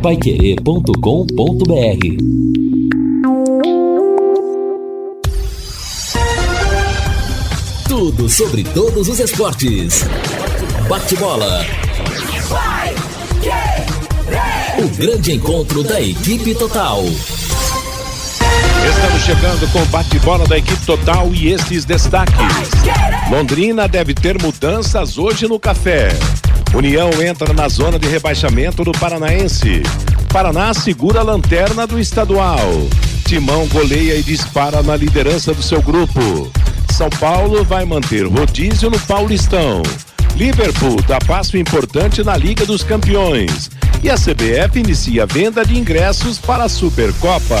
paiquerê.com.br Tudo sobre todos os esportes. Bate-bola. O grande encontro da equipe total. Estamos chegando com o bate-bola da equipe total e estes destaques. Londrina deve ter mudanças hoje no café. União entra na zona de rebaixamento do Paranaense. Paraná segura a lanterna do estadual. Timão goleia e dispara na liderança do seu grupo. São Paulo vai manter rodízio no Paulistão. Liverpool dá passo importante na Liga dos Campeões. E a CBF inicia a venda de ingressos para a Supercopa.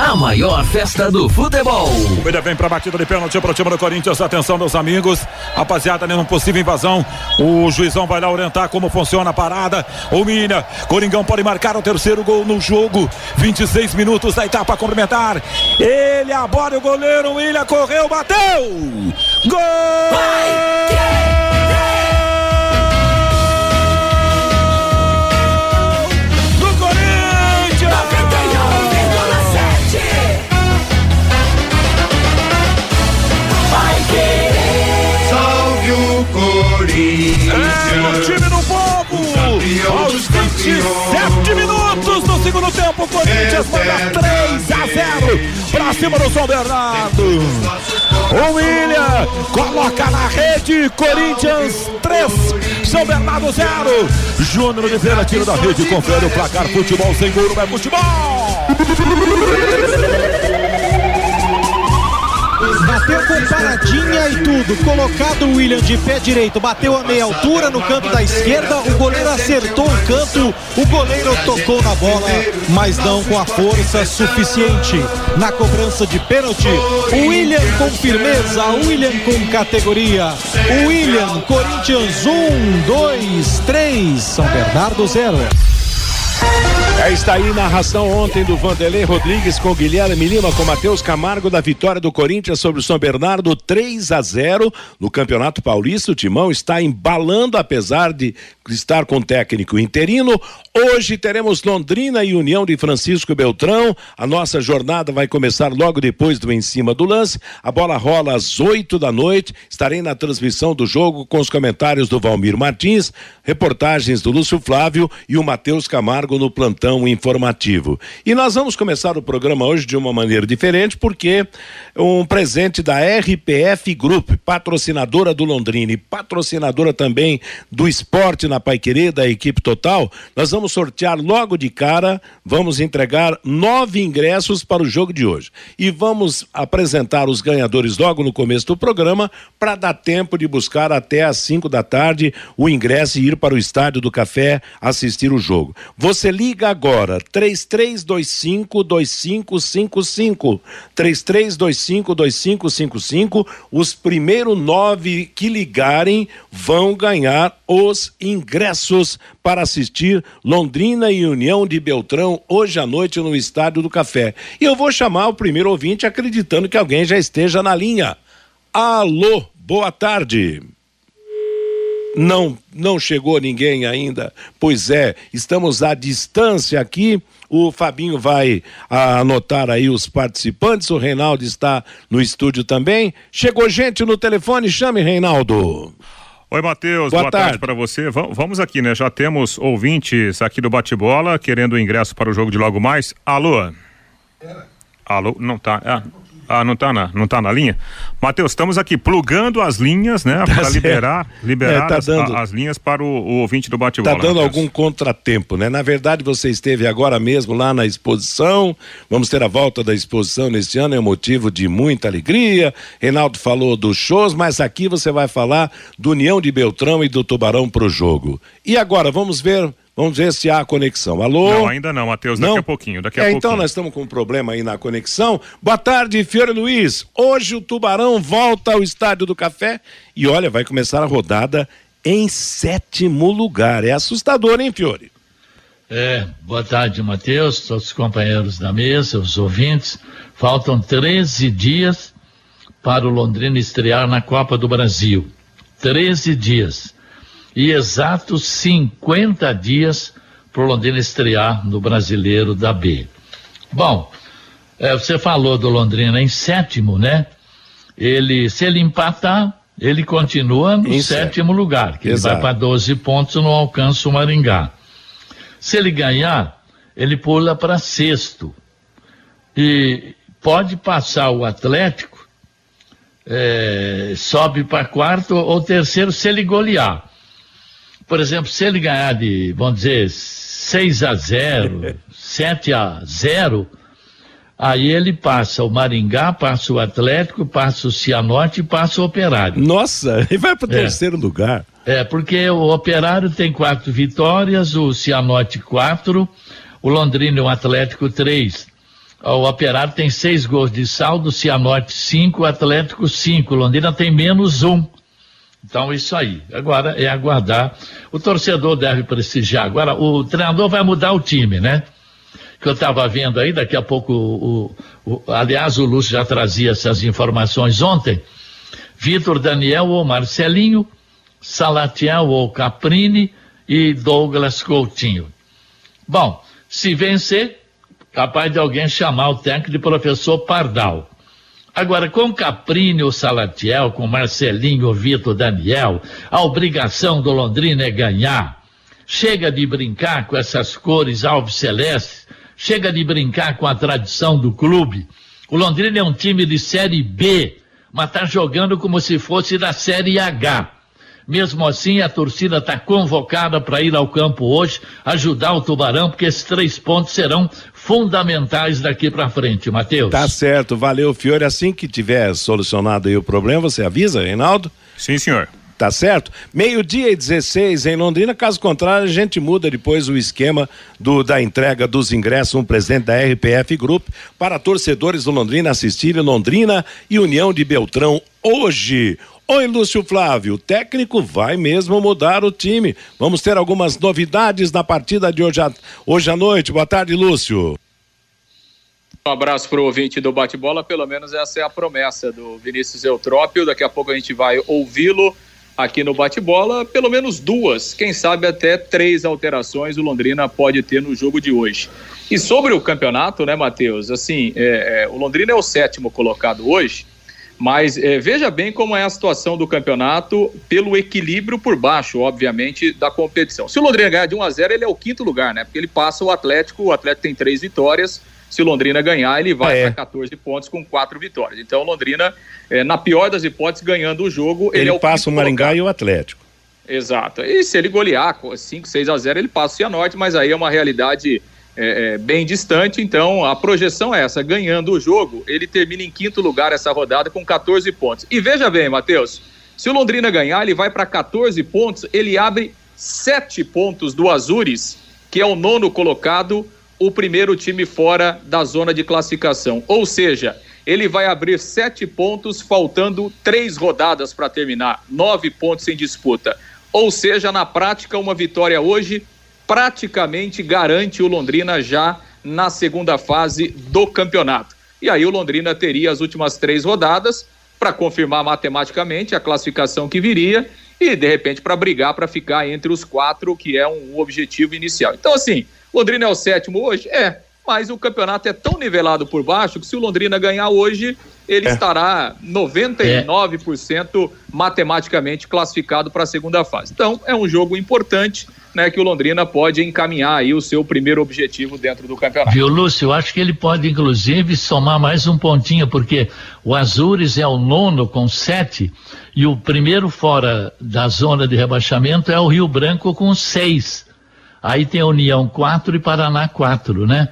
A maior festa do futebol. Ele vem pra batida de pênalti pro time do Corinthians. Atenção, meus amigos. Rapaziada, numa possível invasão. O juizão vai lá orientar como funciona a parada. Humilha. Coringão pode marcar o terceiro gol no jogo. 26 minutos da etapa complementar. Ele aborda o goleiro. William correu, bateu. Gol! 27 campeões. minutos do segundo tempo, o Corinthians manda 3 a 0 pra cima do São Bernardo. O William coloca na rede, Corinthians 3, São Bernardo 0. Júnior Oliveira tira da rede, confere o placar. Futebol sem gol não é futebol. Bateu com paradinha e tudo. Colocado o William de pé direito. Bateu a meia altura no canto da esquerda. O goleiro acertou o canto. O goleiro tocou na bola, mas não com a força suficiente. Na cobrança de pênalti, o William com firmeza. O William com categoria. O William, Corinthians 1, 2, 3. São Bernardo 0. Está aí narração ontem do Vanderlei Rodrigues com Guilherme Lima com Matheus Camargo da vitória do Corinthians sobre o São Bernardo 3 a 0 no Campeonato Paulista. O Timão está embalando apesar de estar com técnico interino. Hoje teremos Londrina e União de Francisco Beltrão. A nossa jornada vai começar logo depois do em cima do lance. A bola rola às 8 da noite. Estarei na transmissão do jogo com os comentários do Valmir Martins, reportagens do Lúcio Flávio e o Matheus Camargo no plantão informativo. E nós vamos começar o programa hoje de uma maneira diferente, porque um presente da RPF Group, patrocinadora do Londrina e patrocinadora também do esporte na Paiquerê, da equipe total, nós vamos sortear logo de cara, vamos entregar nove ingressos para o jogo de hoje. E vamos apresentar os ganhadores logo no começo do programa, para dar tempo de buscar até às cinco da tarde o ingresso e ir para o Estádio do Café assistir o jogo. Você liga agora, 33252555. 33252555. Os primeiros nove que ligarem vão ganhar os ingressos para assistir Londrina e União de Beltrão hoje à noite no Estádio do Café. E eu vou chamar o primeiro ouvinte acreditando que alguém já esteja na linha. Alô, boa tarde. Não, não chegou ninguém ainda. Pois é, estamos à distância aqui. O Fabinho vai anotar aí os participantes. O Reinaldo está no estúdio também. Chegou gente no telefone, chame Reinaldo. Oi, Matheus, Boa boa, tarde. tarde, para você. Va- vamos aqui, né? Já temos ouvintes aqui do Bate-Bola querendo o ingresso para o jogo de logo mais. Alô? Alô? Não tá. Ah, ah, não tá na, não tá na linha? Matheus, estamos aqui plugando as linhas, né? para certo. liberar, liberar É, tá as, dando. as linhas para o, o ouvinte do Bate-Bola. Está dando algum contratempo, né? Na verdade, você esteve agora mesmo lá na exposição. Vamos ter a volta da exposição neste ano, é um motivo de muita alegria. Reinaldo falou dos shows, mas aqui você vai falar do União de Beltrão e do Tubarão pro jogo. E agora, vamos ver. Vamos ver se há conexão. Alô? Não, ainda não, Matheus, daqui não? a pouquinho, daqui a é, pouquinho. Então nós estamos com um problema aí na conexão. Boa tarde, Fiore Luiz. Hoje o Tubarão volta ao Estádio do Café e olha, vai começar a rodada em sétimo lugar. É assustador, hein, Fiore? É, boa tarde, Matheus, todos os companheiros da mesa, os ouvintes. Faltam 13 dias para o Londrina estrear na Copa do Brasil. 13 dias. E exatos 50 dias para o Londrina estrear no Brasileiro da B. Bom, é, você falou do Londrina em sétimo, né? Ele, se ele empatar, ele continua no Em sétimo lugar, que Exato. ele vai para 12 pontos não alcança o Maringá. Se ele ganhar, ele pula para sexto. E pode passar o Atlético, eh, sobe para quarto ou terceiro se ele golear. Por exemplo, se ele ganhar de, vamos dizer, 6 a 0, 7 a 0, aí ele passa o Maringá, passa o Atlético, passa o Cianorte e passa o Operário. Nossa, ele vai para o É. terceiro lugar. É, porque o Operário tem quatro vitórias, o Cianorte quatro, o Londrina e o Atlético três. O Operário tem seis gols de saldo, o Cianorte cinco, o Atlético cinco. O Londrina tem menos um. Então, isso aí. Agora é aguardar. O torcedor deve prestigiar. Agora, o treinador vai mudar o time, né? Que eu estava vendo aí, daqui a pouco, o, o- aliás, o Lúcio já trazia essas informações ontem. Vitor Daniel ou Marcelinho, Salatiel ou Caprini e Douglas Coutinho. Bom, se vencer, capaz de alguém chamar o técnico de professor Pardal. Agora, com Caprini ou Salatiel, com Marcelinho ou Vitor Daniel, a obrigação do Londrina é ganhar. Chega de brincar com essas cores alves celestes, chega de brincar com a tradição do clube. O Londrina é um time de Série B, mas está jogando como se fosse da Série H. Mesmo assim, a torcida está convocada para ir ao campo hoje, ajudar o Tubarão, porque esses três pontos serão fundamentais daqui para frente, Matheus. Tá certo, valeu, Fiore. Assim que tiver solucionado aí o problema, você avisa, Reinaldo? Sim, senhor. Tá certo? Meio-dia e 16 em Londrina, caso contrário, a gente muda depois o esquema do, da entrega dos ingressos, um presente da RPF Group, para torcedores do Londrina assistirem Londrina e União de Beltrão hoje. Oi, Lúcio Flávio, o técnico vai mesmo mudar o time. Vamos ter algumas novidades na partida de hoje à, hoje à noite. Boa tarde, Lúcio. Um abraço para o ouvinte do bate-bola, pelo menos essa é a promessa do Vinícius Eutrópio. Daqui a pouco a gente vai ouvi-lo aqui no bate-bola. Pelo menos duas, quem sabe até três alterações o Londrina pode ter no jogo de hoje. E sobre o campeonato, né, Matheus? Assim, é, é, o Londrina é o sétimo colocado hoje, mas é, veja bem como é a situação do campeonato pelo equilíbrio por baixo, obviamente, da competição. Se o Londrina ganhar de 1 a 0 ele é o quinto lugar, né? Porque ele passa o Atlético, o Atlético tem três vitórias. Se o Londrina ganhar, ele vai Ah, é. para 14 pontos com quatro vitórias. Então, o Londrina, é, na pior das hipóteses, ganhando o jogo, ele, Ele, é o passa o Maringá e o Atlético. Exato. E se ele golear 5, 6 a 0, ele passa o Cianorte, mas aí é uma realidade é, é, bem distante. Então, a projeção é essa: ganhando o jogo, ele termina em quinto lugar essa rodada com 14 pontos. E veja bem, Matheus, se o Londrina ganhar, ele vai para 14 pontos, ele abre 7 pontos do Azures, que é o nono colocado, o primeiro time fora da zona de classificação. Ou seja, ele vai abrir sete pontos, faltando três rodadas para terminar, nove pontos em disputa. Ou seja, na prática, uma vitória hoje praticamente garante o Londrina já na segunda fase do campeonato. E aí o Londrina teria as últimas três rodadas para confirmar matematicamente a classificação que viria e de repente para brigar para ficar entre os quatro, que é um objetivo inicial. Então, assim, Londrina é o sétimo hoje? É, mas o campeonato é tão nivelado por baixo que se o Londrina ganhar hoje, ele estará 99% matematicamente classificado para a segunda fase. Então, é um jogo importante, né, que o Londrina pode encaminhar aí o seu primeiro objetivo dentro do campeonato. Viu, Lúcio? Eu acho que ele pode, inclusive, somar mais um pontinho, porque o Azures é o nono com sete e o primeiro fora da zona de rebaixamento é o Rio Branco com seis. Aí tem a União quatro e Paraná quatro, né?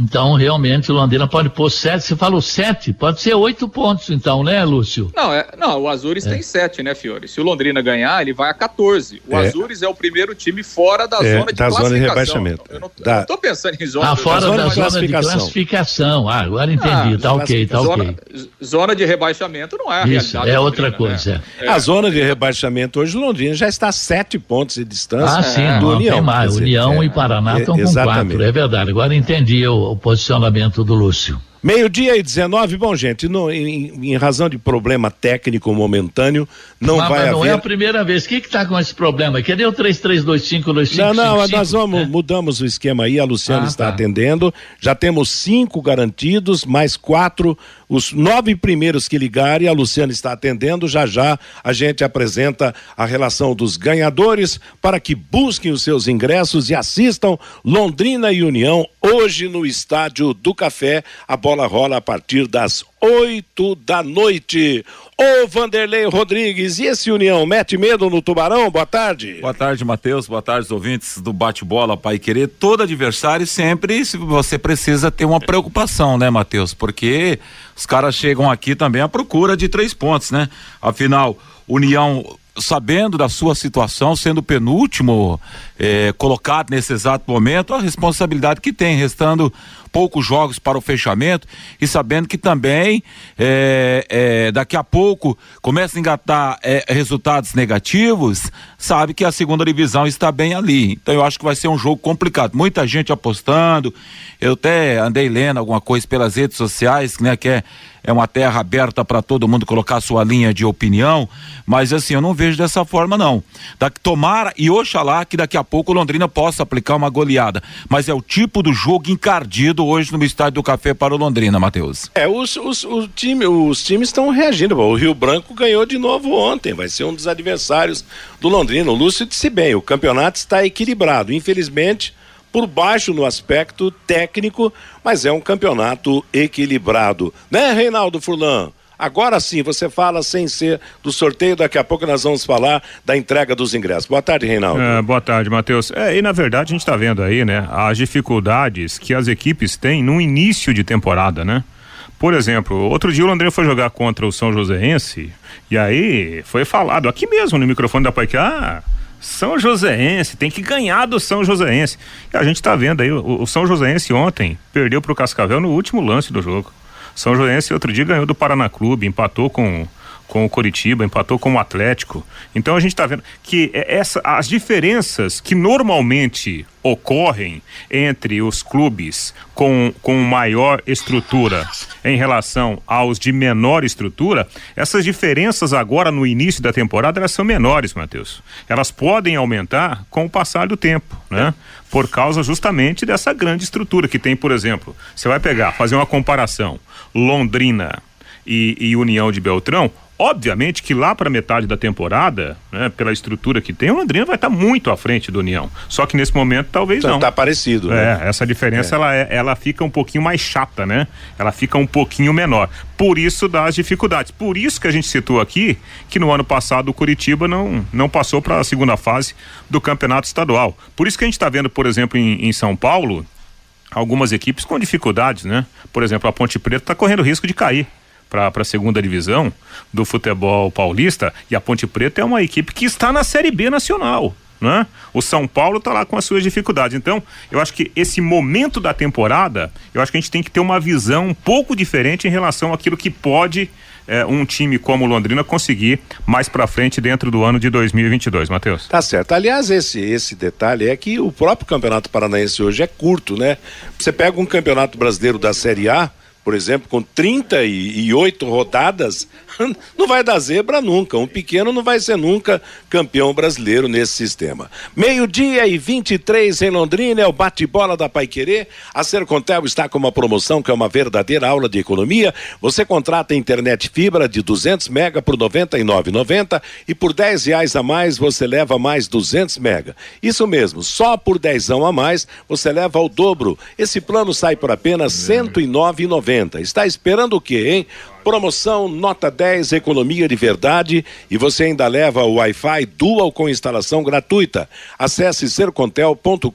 Então, realmente, o Londrina pode pôr sete. Você falou sete, pode ser oito pontos, então, né, Lúcio? Não, é, não o Azures é. tem sete, né, Fiore? Se o Londrina ganhar, ele vai a 14. O é. Azures é o primeiro time fora da é, zona de da classificação. Zona de rebaixamento. Eu não, da... tô pensando em zona, ah, fora zona, da, da zona de classificação. Ah, agora entendi. Ah, tá ok, tá zona, ok. Zona de rebaixamento não é a Isso. É outra Londrina, coisa. Né? É. A zona de rebaixamento hoje, o Londrina já está a sete pontos de distância ah, sim, do não, União. Tem mais. União e Paraná estão com quatro. É verdade. Agora entendi o, o posicionamento do Lúcio. Meio-dia e 19, bom, gente, no, em, em, razão de problema técnico momentâneo, não mas, vai mas não haver... é a primeira vez. O que está com esse problema? Cadê o 332525? Não, não, nós vamos, é. mudamos o esquema aí, a Luciana ah, está tá. atendendo. Já temos cinco garantidos, mais quatro. Os nove primeiros que ligarem, a Luciana está atendendo. Já já a gente apresenta a relação dos ganhadores para que busquem os seus ingressos e assistam Londrina e União hoje no Estádio do Café. A bola rola a partir das oito da noite. Ô Vanderlei Rodrigues, e esse União mete medo no Tubarão? Boa tarde. Boa tarde, Matheus. Boa tarde, ouvintes do bate-bola Pai Querer. Todo adversário sempre você precisa ter uma preocupação, né, Matheus? Porque os caras chegam aqui também à procura de três pontos, né? Afinal, União sabendo da sua situação, sendo penúltimo eh, colocado nesse exato momento, a responsabilidade que tem, restando poucos jogos para o fechamento e sabendo que também é, é, daqui a pouco começa a engatar é, resultados negativos, sabe que a segunda divisão está bem ali. Então eu acho que vai ser um jogo complicado. Muita gente apostando. Eu até andei lendo alguma coisa pelas redes sociais, né, que é é uma terra aberta para todo mundo colocar sua linha de opinião, mas assim, eu não vejo dessa forma não. Da, tomara e oxalá que daqui a pouco Londrina possa aplicar uma goleada, mas é o tipo do jogo encardido hoje no Estádio do Café para o Londrina, Matheus. É, os, os, time, os times estão reagindo, o Rio Branco ganhou de novo ontem, vai ser um dos adversários do Londrina, o Lúcio disse bem, o campeonato está equilibrado, infelizmente por baixo no aspecto técnico, mas é um campeonato equilibrado. Né, Reinaldo Furlan? Agora sim, você fala sem ser do sorteio, daqui a pouco nós vamos falar da entrega dos ingressos. Boa tarde, Reinaldo. É, boa tarde, Matheus. É, e na verdade a gente está vendo aí, né, as dificuldades que as equipes têm no início de temporada, né? Por exemplo, outro dia o Londrina foi jogar contra o São Joséense e aí foi falado aqui mesmo no microfone da Paique, ah, são Joséense, tem que ganhar do São Joséense. E a gente está vendo aí, o, o, São Joséense ontem perdeu para o Cascavel no último lance do jogo. São Joséense outro dia ganhou do Paraná Clube, empatou com com o Coritiba, empatou com o Atlético. Então a gente está vendo que é essa, as diferenças que normalmente ocorrem entre os clubes com, com maior estrutura em relação aos de menor estrutura, essas diferenças agora no início da temporada elas são menores, Matheus. Elas podem aumentar com o passar do tempo, né? Por causa justamente dessa grande estrutura que tem, por exemplo, você vai pegar, fazer uma comparação, Londrina e, e União de Beltrão, Obviamente que lá para metade da temporada, né, pela estrutura que tem, o Londrina vai estar tá muito à frente do União. Só que nesse momento talvez então, não. Está parecido. Né? É, essa diferença é. Ela, é, ela fica um pouquinho mais chata, né? Ela fica um pouquinho menor. Por isso das dificuldades. Por isso que a gente citou aqui que no ano passado o Curitiba não, não passou para a segunda fase do campeonato estadual. Por isso que a gente está vendo, por exemplo, em, em São Paulo, algumas equipes com dificuldades, né? Por exemplo, a Ponte Preta está correndo risco de cair para a segunda divisão do futebol paulista e a Ponte Preta é uma equipe que está na Série B nacional. Né? O São Paulo está lá com as suas dificuldades. Então, eu acho que esse momento da temporada, eu acho que a gente tem que ter uma visão um pouco diferente em relação àquilo que pode é, um time como o Londrina conseguir mais para frente dentro do ano de 2022, Matheus. Tá certo. Aliás, esse esse detalhe é que o próprio Campeonato Paranaense hoje é curto, né? Você pega um Campeonato Brasileiro da Série A, por exemplo, com 38 rodadas, não vai dar zebra nunca. Um pequeno não vai ser nunca campeão brasileiro nesse sistema. Meio-dia e 23 em Londrina é o bate-bola da Paiquerê. A Sercontel está com uma promoção que é uma verdadeira aula de economia. Você contrata internet fibra de 200 mega por 99,90 e por 10 reais a mais você leva mais 200 mega. Isso mesmo, só por 10 a mais você leva o dobro. Esse plano sai por apenas 109,90 90. Está esperando o quê, hein? Promoção nota 10, economia de verdade e você ainda leva o Wi-Fi Dual com instalação gratuita. Acesse sercontel.com.br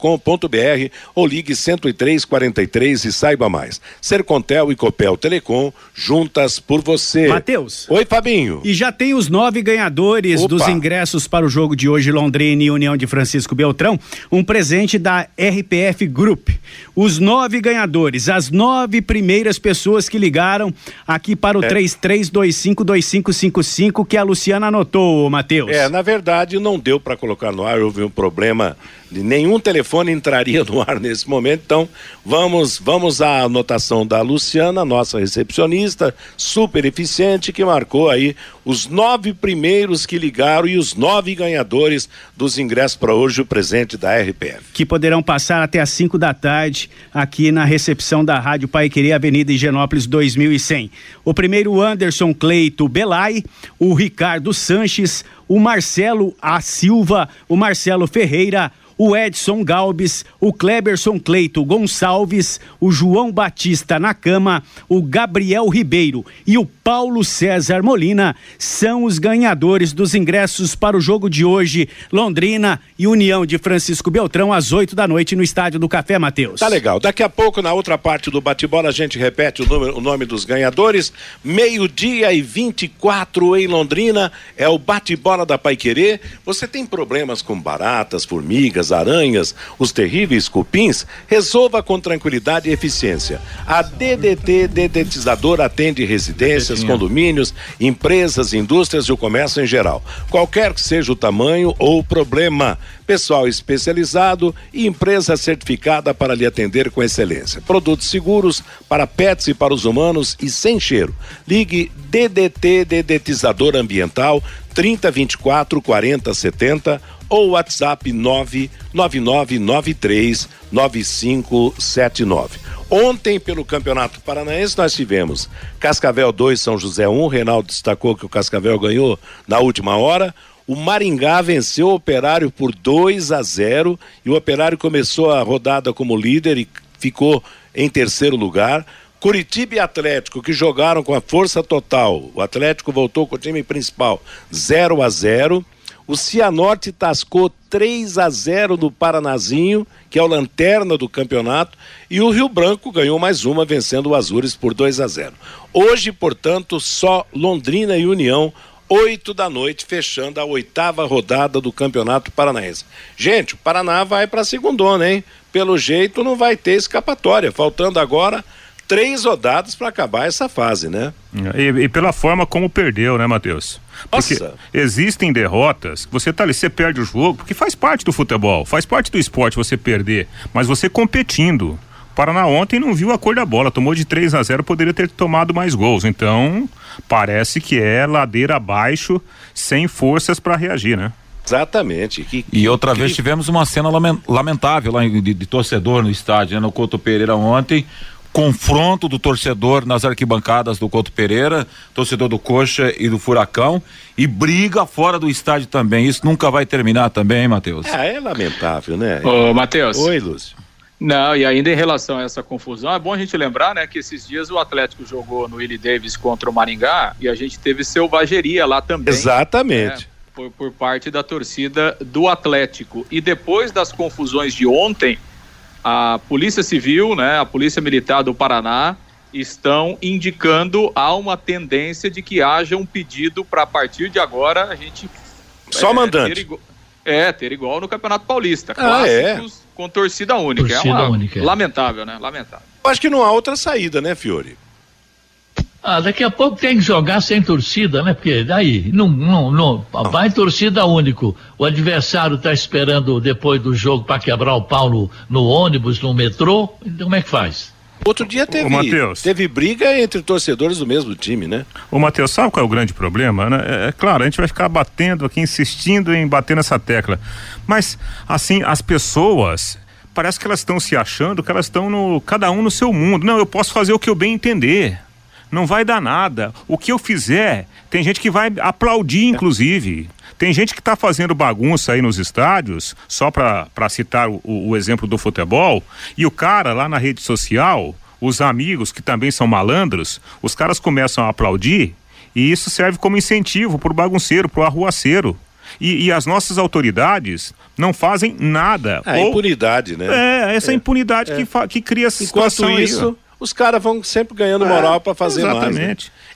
ou ligue 10343 e saiba mais. Sercontel e Copel Telecom juntas por você. Matheus. Oi, Fabinho. E já tem os nove ganhadores Opa. dos ingressos para o jogo de hoje Londrina e União de Francisco Beltrão, um presente da RPF Group. Os nove ganhadores, as nove primeiras pessoas que ligaram aqui para o. 33252555 que a Luciana anotou, Matheus. É, na verdade não deu para colocar no ar, houve um problema nenhum telefone entraria no ar nesse momento, então vamos vamos à anotação da Luciana, nossa recepcionista, super eficiente, que marcou aí os nove primeiros que ligaram e os nove ganhadores dos ingressos para hoje, o presente da RPF. Que poderão passar até às 5 da tarde aqui na recepção da Rádio Pai Querer, Avenida Higienópolis 2100. O primeiro, Anderson Cleito Belay, o Ricardo Sanches, o Marcelo A Silva, o Marcelo Ferreira, o Edson Galbis, o Kleberson Cleito Gonçalves, o João Batista Nakama, o Gabriel Ribeiro e o Paulo César Molina são os ganhadores dos ingressos para o jogo de hoje, Londrina e União de Francisco Beltrão, às 8 da noite no Estádio do Café, Matheus. Tá legal. Daqui a pouco, na outra parte do bate-bola, a gente repete o, o nome dos ganhadores. Meio-dia e 24 em Londrina é o bate-bola da Pai Querer. Você tem problemas com baratas, formigas, abelhas, aranhas, os terríveis cupins, resolva com tranquilidade e eficiência. A DDT Dedetizador atende residências, condomínios, empresas, indústrias e o comércio em geral. Qualquer que seja o tamanho ou o problema. Pessoal especializado e empresa certificada para lhe atender com excelência. Produtos seguros para pets e para os humanos e sem cheiro. Ligue DDT Dedetizador Ambiental 3024 4070 ou WhatsApp 99993 9579. Ontem, pelo Campeonato Paranaense, nós tivemos Cascavel 2, São José 1. Reinaldo destacou que o Cascavel ganhou na última hora. O Maringá venceu o Operário por 2 a 0 e o Operário começou a rodada como líder e ficou em terceiro lugar. Curitiba e Atlético, que jogaram com a força total. O Atlético voltou com o time principal 0 a 0 o Cianorte tascou 3 a 0 no Paranazinho, que é o lanterna do campeonato, e o Rio Branco ganhou mais uma, vencendo o Azures por 2 a 0. Hoje, portanto, só Londrina e União, 8 da noite, fechando a oitava rodada do Campeonato Paranaense. Gente, o Paraná vai para a segundona, hein? Pelo jeito não vai ter escapatória, faltando agora três rodadas para acabar essa fase, né? E, e, pela forma como perdeu, né, Matheus? Porque Nossa. existem derrotas que você tá ali, você perde o jogo, porque faz parte do futebol, faz parte do esporte você perder, mas você competindo. Paraná ontem não viu a cor da bola, tomou de 3 a 0 poderia ter tomado mais gols. Então, parece que é ladeira abaixo, sem forças para reagir, né? Exatamente. Que, que, e outra que... vez tivemos uma cena lamentável lá de, de torcedor no estádio, né? no Couto Pereira ontem confronto do torcedor nas arquibancadas do Couto Pereira, torcedor do Coxa e do Furacão, e briga fora do estádio também. Isso nunca vai terminar também, hein, Matheus? É, é lamentável, né? Ô, Matheus. Oi, Lúcio. Não, e ainda em relação a essa confusão, é bom a gente lembrar, né, que esses dias o Atlético jogou no Willie Davis contra o Maringá e a gente teve selvageria lá também. Exatamente. Né, por, por parte da torcida do Atlético. E depois das confusões de ontem, a Polícia Civil, né, a Polícia Militar do Paraná estão indicando há uma tendência de que haja um pedido para a partir de agora a gente só é, mandante. Ter igual, é, ter igual no Campeonato Paulista, ah, é. com torcida única. Torcida é uma, única. Lamentável, né? Lamentável. Eu acho que não há outra saída, né, Fiore? Ah, daqui a pouco tem que jogar sem torcida, né? Porque daí, não, não, não, vai torcida único. O adversário está esperando depois do jogo para quebrar o pau no, no, ônibus, no metrô. Então, como é que faz? Outro dia teve, teve briga entre torcedores do mesmo time, né? O Matheus, sabe qual é o grande problema? Né? É, é, claro, a gente vai ficar batendo aqui, insistindo em bater nessa tecla. Mas, assim, as pessoas, parece que elas estão se achando que elas estão no cada um no seu mundo. Não, eu posso fazer o que eu bem entender não vai dar nada. O que eu fizer, tem gente que vai aplaudir, inclusive. Tem gente que está fazendo bagunça aí nos estádios, só para citar o, o exemplo do futebol, e o cara lá na rede social, os amigos que também são malandros, os caras começam a aplaudir e isso serve como incentivo para o bagunceiro, para o arruaceiro. E, e, as nossas autoridades não fazem nada. É, Ou, impunidade, né? É, essa é. impunidade Que, que cria essa Enquanto situação isso, aí, os caras vão sempre ganhando é, moral para fazer exatamente. mais.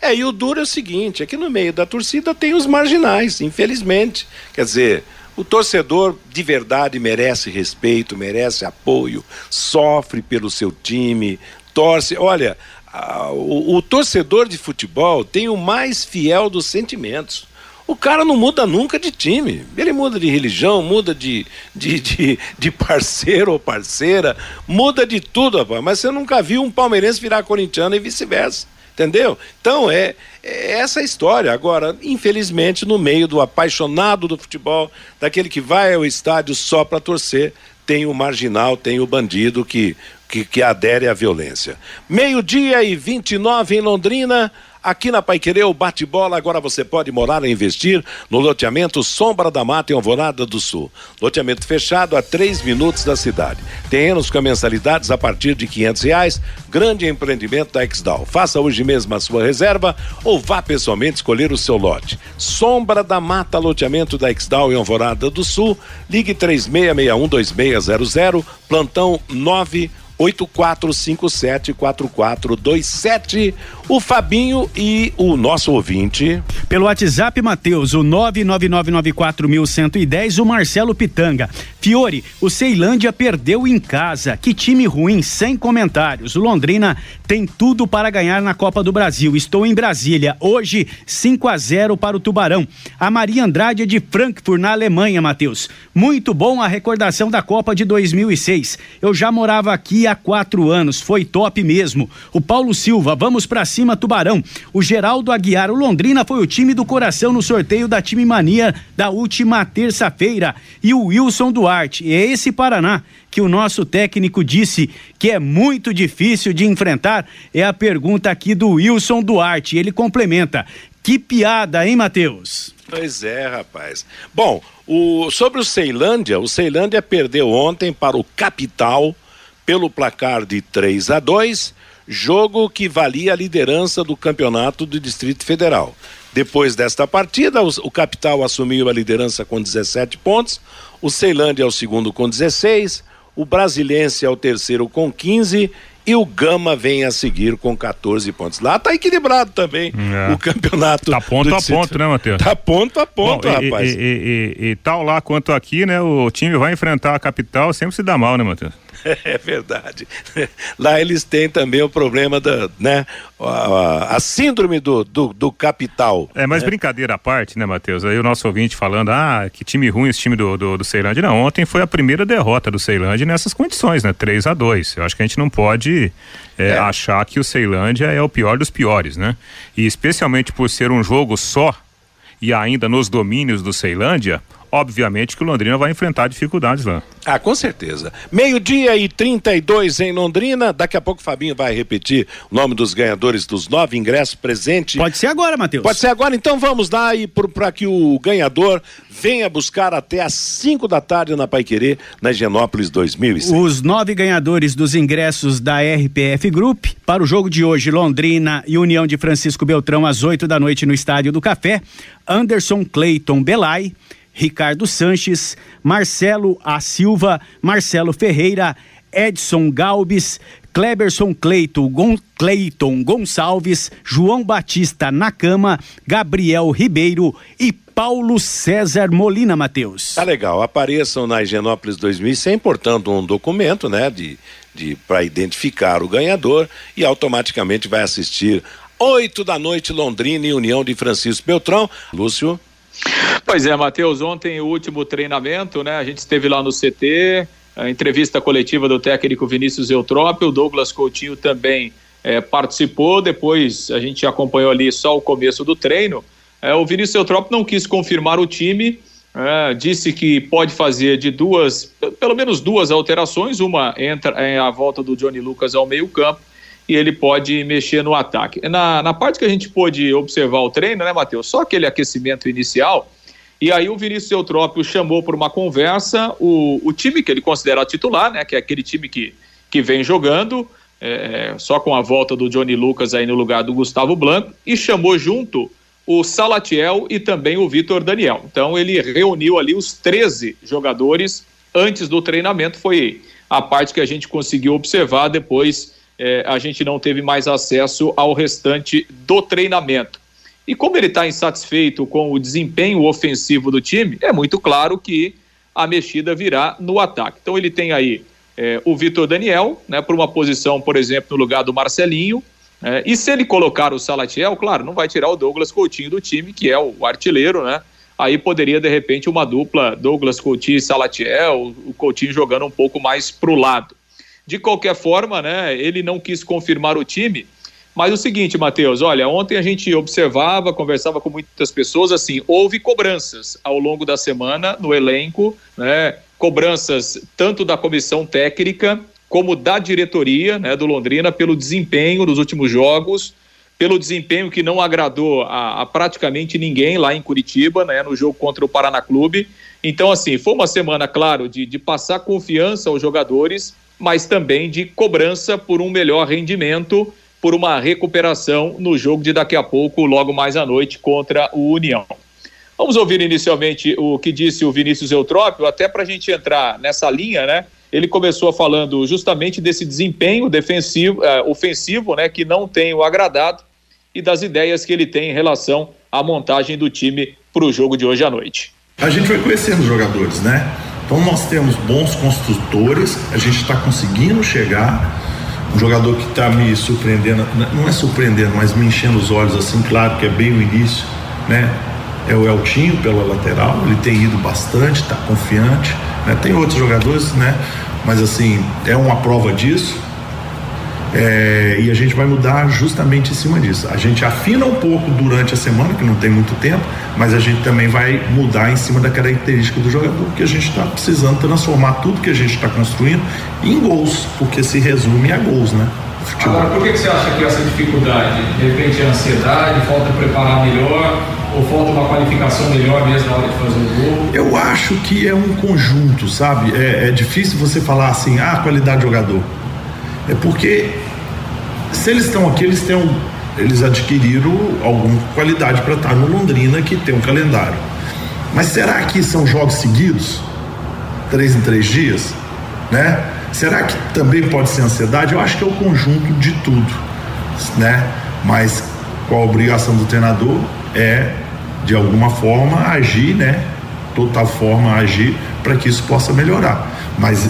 Né? É, e o duro é o seguinte, é que no meio da torcida tem os marginais, infelizmente. Quer dizer, o torcedor de verdade merece respeito, merece apoio, sofre pelo seu time, torce. Olha, a, o, o torcedor de futebol tem o mais fiel dos sentimentos. O cara não muda nunca de time. Ele muda de religião, muda de, de, de, de parceiro ou parceira, muda de tudo, rapaz. Mas você nunca viu um palmeirense virar corintiano e vice-versa. Entendeu? Então é, é essa a história. Agora, infelizmente, no meio do apaixonado do futebol, daquele que vai ao estádio só para torcer, tem o marginal, tem o bandido que, que, que adere à violência. Meio-dia e 29 em Londrina. Aqui na Paiquerê, o bate-bola, agora você pode morar e investir no loteamento Sombra da Mata em Alvorada do Sul. Loteamento fechado a três minutos da cidade. Terrenos com mensalidades a partir de quinhentos reais. Grande empreendimento da Exdal. Faça hoje mesmo a sua reserva ou vá pessoalmente escolher o seu lote. Sombra da Mata, loteamento da Exdal em Alvorada do Sul. Ligue três meia, meia um, dois meia, zero, zero, plantão nove 84574427. O Fabinho e o nosso ouvinte. Pelo WhatsApp, Matheus, o 999941110, o Marcelo Pitanga. Fiore, o Ceilândia perdeu em casa. Que time ruim, sem comentários. O Londrina tem tudo para ganhar na Copa do Brasil. Estou em Brasília. Hoje, 5 a 0 para o Tubarão. A Maria Andrade é de Frankfurt, na Alemanha, Matheus. Muito bom a recordação da Copa de 2006. Eu já morava aqui há quatro anos. Foi top mesmo. O Paulo Silva, vamos para cima, Tubarão. O Geraldo Aguiar, o Londrina foi o time do coração no sorteio da Time Mania da última terça-feira. E o Wilson Duarte. É esse Paraná que o nosso técnico disse que é muito difícil de enfrentar. É a pergunta aqui do Wilson Duarte. Ele complementa. Que piada, hein, Matheus? Pois é, rapaz. Bom, o, sobre o Ceilândia, o Ceilândia perdeu ontem para o Capital pelo placar de 3 a 2, jogo que valia a liderança do campeonato do Distrito Federal. Depois desta partida, o, Capital assumiu a liderança com 17 pontos, o Ceilândia é o segundo com 16, o Brasilense é o terceiro com 15 e o Gama vem a seguir com 14 pontos. Lá tá equilibrado também é. o campeonato. Tá ponto a ponto, né, Matheus? Tá ponto a ponto, Bom, rapaz. E, e, e, e, tal lá quanto aqui, né? O time vai enfrentar a capital, sempre se dá mal, né, Matheus? É verdade. Lá eles têm também o problema da, né, a, a síndrome do, do, do, capital. É, mas né? brincadeira à parte, né, Matheus? Aí o nosso ouvinte falando, ah, que time ruim esse time do, do, do Ceilândia. Não, ontem foi a primeira derrota do Ceilândia nessas condições, né? 3 a 2 Eu acho que a gente não pode é, é. achar que o Ceilândia é o pior dos piores, né? E especialmente por ser um jogo só e ainda nos domínios do Ceilândia, obviamente que o Londrina vai enfrentar dificuldades lá. Ah, com certeza. Meio-dia e 32 em Londrina. Daqui a pouco o Fabinho vai repetir o nome dos ganhadores dos nove ingressos presentes. Pode ser agora, Matheus. Pode ser agora, então vamos dar aí para que o ganhador venha buscar até às 5 da tarde na Paiquerê, na Higienópolis 2006. Os nove ganhadores dos ingressos da RPF Group para o jogo de hoje, Londrina e União de Francisco Beltrão, às 8 da noite no Estádio do Café. Anderson Clayton Belay. Ricardo Sanches, Marcelo A. Silva, Marcelo Ferreira, Edson Galbis, Kleberson Cleiton, Gon, Cleiton Gonçalves, João Batista Nakama, Gabriel Ribeiro e Paulo César Molina Mateus. Tá legal, apareçam na Higienópolis 2100, portanto, um documento, né, de, de para identificar o ganhador e automaticamente vai assistir oito da noite Londrina e União de Francisco Beltrão. Lúcio. Pois é, Matheus, ontem o último treinamento, né? A gente esteve lá no CT, a entrevista coletiva do técnico Vinícius Eutrópio, o Douglas Coutinho também é, participou, depois a gente acompanhou ali só o começo do treino. É, o Vinícius Eutrópio não quis confirmar o time, é, disse que pode fazer de duas, pelo menos duas alterações, uma entra é a volta do Johnny Lucas ao meio campo e ele pode mexer no ataque. Na, na parte que a gente pôde observar o treino, né, Matheus? Só aquele aquecimento inicial. E aí o Vinícius Eutrópio chamou por uma conversa o, o time que ele considera titular, né? Que é aquele time que, que vem jogando. é, só com a volta do Johnny Lucas aí no lugar do Gustavo Blanco, e chamou junto o Salatiel e também o Vitor Daniel. Então ele reuniu ali os 13 jogadores antes do treinamento, foi a parte que a gente conseguiu observar, depois é, a gente não teve mais acesso ao restante do treinamento. E como ele está insatisfeito com o desempenho ofensivo do time, é muito claro que a mexida virá no ataque. Então ele tem aí é, o Vitor Daniel, né, por uma posição, por exemplo, no lugar do Marcelinho, é, e se ele colocar o Salatiel, claro, não vai tirar o Douglas Coutinho do time, que é o artilheiro, né? Aí poderia, de repente, uma dupla Douglas Coutinho e Salatiel, o Coutinho jogando um pouco mais pro lado. De qualquer forma, né, ele não quis confirmar o time, mas o seguinte, Matheus, olha, ontem a gente observava, conversava com muitas pessoas, assim, houve cobranças ao longo da semana no elenco, né, cobranças tanto da comissão técnica como da diretoria né, do Londrina pelo desempenho dos últimos jogos, pelo desempenho que não agradou a, a, praticamente ninguém lá em Curitiba, né, no jogo contra o Paraná Clube. Então, assim, foi uma semana, claro, de, de passar confiança aos jogadores, mas também de cobrança por um melhor rendimento, por uma recuperação no jogo de daqui a pouco, logo mais à noite, contra o União. Vamos ouvir inicialmente o que disse o Vinícius Eutrópio, até para a gente entrar nessa linha, né? ele começou falando justamente desse desempenho defensivo, uh, ofensivo, né, que não tem o agradado e das ideias que ele tem em relação à montagem do time para o jogo de hoje à noite. A gente vai conhecendo os jogadores, né? Então nós temos bons construtores, a gente está conseguindo chegar. Um jogador que está me surpreendendo, não é surpreendendo, mas me enchendo os olhos assim, claro que é bem o início, né? É o Eltinho pela lateral, ele tem ido bastante, está confiante né? Tem outros jogadores, né? Mas assim, é uma prova disso. É, e a gente vai mudar justamente em cima disso. A gente afina um pouco durante a semana, que não tem muito tempo, mas a gente também vai mudar em cima da característica do jogador, porque a gente está precisando transformar tudo que a gente está construindo em gols, porque se resume a gols, né? Futebol. Agora, por que, que você acha que essa dificuldade? De repente é ansiedade, falta preparar melhor, ou falta uma qualificação melhor mesmo na hora de fazer o gol? Eu acho que é um conjunto, sabe? É, é difícil você falar assim, ah, qualidade de jogador. É porque se eles estão aqui, eles têm um, eles adquiriram alguma qualidade para estar no Londrina que tem um calendário. Mas será que são jogos seguidos? Três em três dias? Né? Será que também pode ser ansiedade? Eu acho que é o conjunto de tudo, né? Mas qual a obrigação do treinador é de alguma forma agir, né? Toda forma agir para que isso possa melhorar. Mas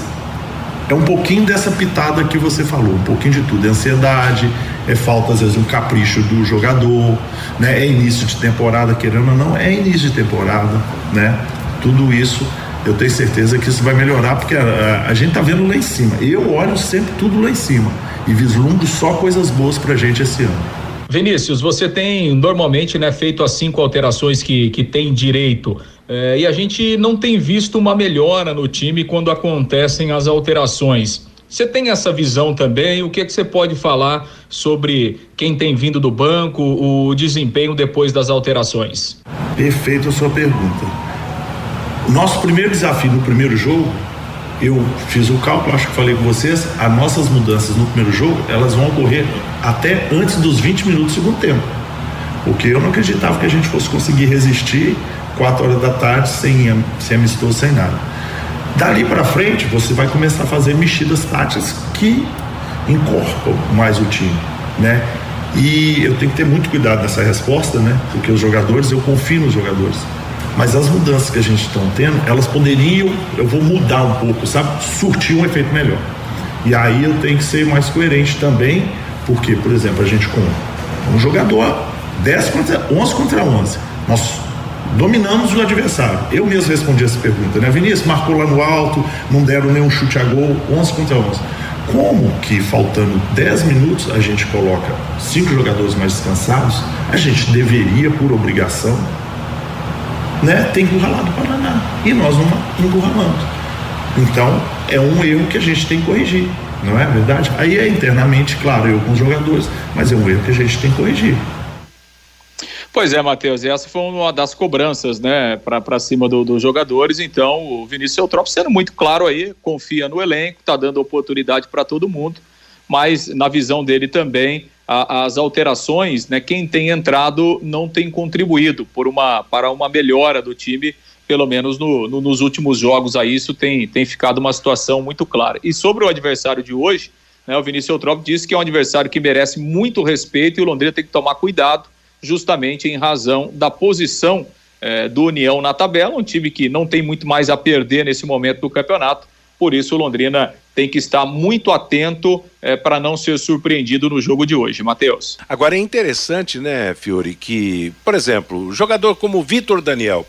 é um pouquinho dessa pitada que você falou, um pouquinho de tudo, é ansiedade, é falta às vezes um capricho do jogador, né? É início de temporada, querendo ou não, é início de temporada, né? Tudo isso eu tenho certeza que isso vai melhorar porque a, a, a gente tá vendo lá em cima. Eu olho sempre tudo lá em cima e vislumbro só coisas boas pra gente esse ano. Vinícius, você tem normalmente né, feito as cinco alterações que, que tem direito. É, e a gente não tem visto uma melhora no time quando acontecem as alterações. Você tem essa visão também? O que, é que você pode falar sobre quem tem vindo do banco, o desempenho depois das alterações? Perfeito a sua pergunta. Nosso primeiro desafio no primeiro jogo eu fiz o cálculo, acho que falei com vocês, as nossas mudanças no primeiro jogo, elas vão ocorrer até antes dos 20 minutos do segundo tempo. Porque eu não acreditava que a gente fosse conseguir resistir 4 horas da tarde sem, sem amistoso, sem nada. Dali para frente, você vai começar a fazer mexidas táticas que encorpam mais o time, né? E eu tenho que ter muito cuidado nessa resposta, né? Porque os jogadores, eu confio nos jogadores mas as mudanças que a gente está tendo, elas poderiam, eu vou mudar um pouco, sabe? Surtir um efeito melhor. E aí eu tenho que ser mais coerente também, porque, por exemplo, a gente com um jogador 10 contra 11 contra 11, nós dominamos o adversário. Eu mesmo respondi essa pergunta, né? Vinícius marcou lá no alto, não deram nenhum chute a gol, 11 contra 11. Como que faltando 10 minutos a gente coloca cinco jogadores mais descansados, a gente deveria, por obrigação, né, tem encurralado o Paraná. E nós não encurralamos. Então, é um erro que a gente tem que corrigir, não é verdade? Aí é internamente, claro, eu com os jogadores, mas é um erro que a gente tem que corrigir. Pois é, Matheus, essa foi uma das cobranças, né, para cima dos do jogadores. Então, o Vinícius Eutrópio sendo muito claro aí, confia no elenco, tá dando oportunidade para todo mundo mas na visão dele também a, as alterações, né, quem tem entrado não tem contribuído por uma, para uma melhora do time, pelo menos no, no, nos últimos jogos aí, isso tem, tem ficado uma situação muito clara. E sobre o adversário de hoje, né, o Vinícius Eutrópio disse que é um adversário que merece muito respeito e o Londrina tem que tomar cuidado, justamente em razão da posição eh, do União na tabela, um time que não tem muito mais a perder nesse momento do campeonato, por isso o Londrina tem que estar muito atento é, para não ser surpreendido no jogo de hoje, Matheus. Agora é interessante, né, Fiore, que, por exemplo, jogador como o Vitor Daniel.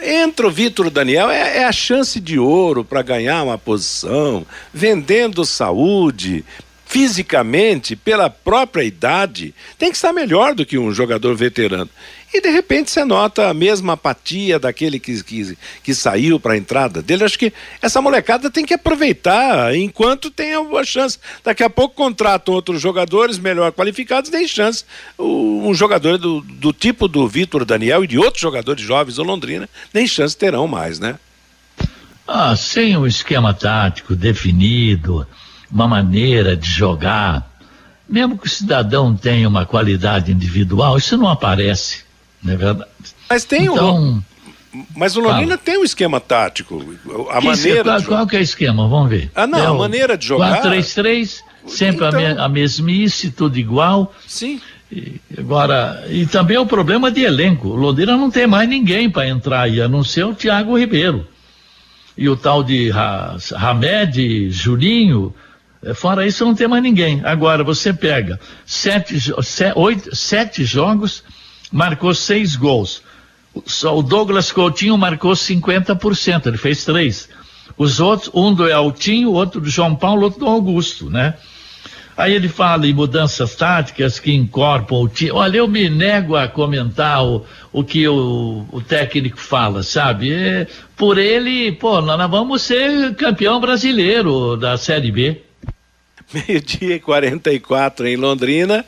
Entra o Vitor Daniel, é, é, a chance de ouro para ganhar uma posição, vendendo saúde, fisicamente, pela própria idade, tem que estar melhor do que um jogador veterano. E de repente você nota a mesma apatia daquele que, que, que saiu para a entrada dele. Acho que essa molecada tem que aproveitar enquanto tem a chance. Daqui a pouco contratam outros jogadores melhor qualificados, tem chance. um jogador do, do tipo do Vitor Daniel e de outros jogadores jovens do Londrina, nem chance terão mais, né? Ah, sem um esquema tático definido uma maneira de jogar, mesmo que o cidadão tenha uma qualidade individual, isso não aparece, não é verdade? Mas tem então, um. Mas o Londrina tem um esquema tático. A que maneira. Qual, qual que é o esquema? Vamos ver. Ah, não, é a maneira de jogar. 4-3-3, sempre então... a, me, a mesmice, tudo igual. Sim. E, agora, e também é o problema de elenco. O Londrina não tem mais ninguém para entrar aí, a não ser o Thiago Ribeiro. E o tal de Hamed, Julinho, é, fora isso, não tem mais ninguém. Agora, você pega sete, oito, sete jogos, marcou seis gols. O Douglas Coutinho marcou 50%, ele fez três. Os outros, um do Eltinho, outro do João Paulo, outro do Augusto, né? Aí ele fala em mudanças táticas que incorporam o time. Olha, eu me nego a comentar o, o que o, o técnico fala, sabe? É, por ele, pô, nós vamos ser campeão brasileiro da Série B meio-dia e 44 em Londrina.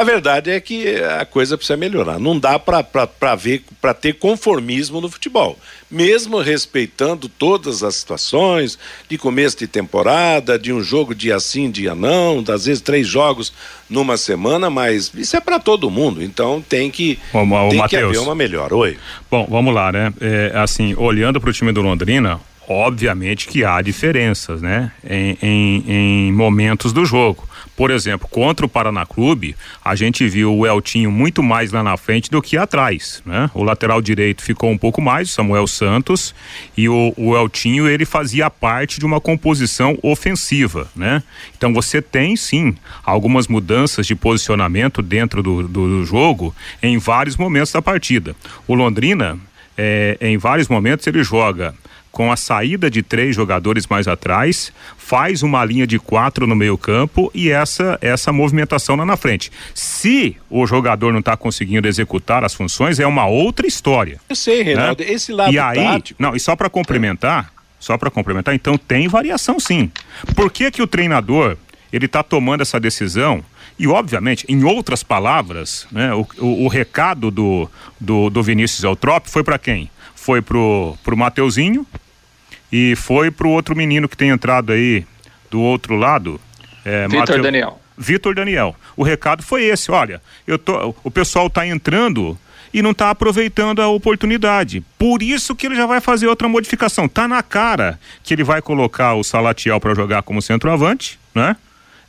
A verdade é que a coisa precisa melhorar. Não dá para ver, para ter conformismo no futebol. Mesmo respeitando todas as situações de começo de temporada, de um jogo dia sim, dia não, às vezes três jogos numa semana, mas isso é para todo mundo. Então tem que, ô, tem Mateus, que haver uma melhora. Oi. Bom, vamos lá, né? É, assim, olhando para o time do Londrina, obviamente que há diferenças, né? Em, em, em, momentos do jogo. Por exemplo, contra o Paraná Clube, a gente viu o Eltinho muito mais lá na frente do que atrás, né? O lateral direito ficou um pouco mais, Samuel Santos, e o, o Eltinho ele fazia parte de uma composição ofensiva, né? Então você tem sim algumas mudanças de posicionamento dentro do, do, jogo em vários momentos da partida. O Londrina, é, em vários momentos ele joga com a saída de três jogadores mais atrás, faz uma linha de quatro no meio campo e essa essa movimentação lá na frente. Se o jogador não está conseguindo executar as funções, é uma outra história. Eu sei, Reinaldo, né? esse lado e aí, tático... Não, e só para complementar, só para complementar, então tem variação sim. Por que que o treinador, ele está tomando essa decisão e, obviamente, em outras palavras, né, o, o, o recado do, do, do Vinícius Eutrop foi para quem? Foi pro, pro Mateuzinho e foi pro outro menino que tem entrado aí do outro lado. É, Vitor Mateu... Daniel. Vitor Daniel. O recado foi esse, olha, eu tô, o pessoal está entrando e não está aproveitando a oportunidade. Por isso que ele já vai fazer outra modificação. Tá na cara que ele vai colocar o Salatiel para jogar como centroavante, né?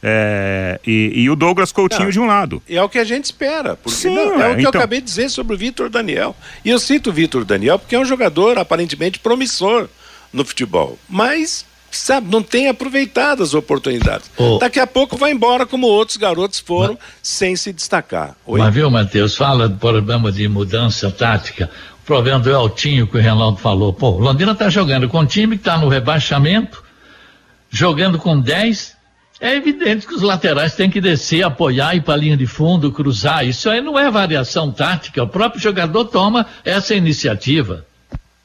É, e, e, o Douglas Coutinho não, de um lado. É o que a gente espera. Porque Sim, não, é, o que então... eu acabei de dizer sobre o Vitor Daniel. E eu cito o Vitor Daniel porque é um jogador aparentemente promissor no futebol. Mas sabe, não tem aproveitado as oportunidades. Oh. Daqui a pouco vai embora como outros garotos foram, mas, sem se destacar. Oi? Mas viu, Matheus, fala do problema de mudança tática. O problema do Altinho que o Reinaldo falou. Pô, o Londrina tá jogando com um time que tá no rebaixamento, jogando com 10 é evidente que os laterais têm que descer, apoiar, ir para a linha de fundo, cruzar. Isso aí não é variação tática. O próprio jogador toma essa iniciativa.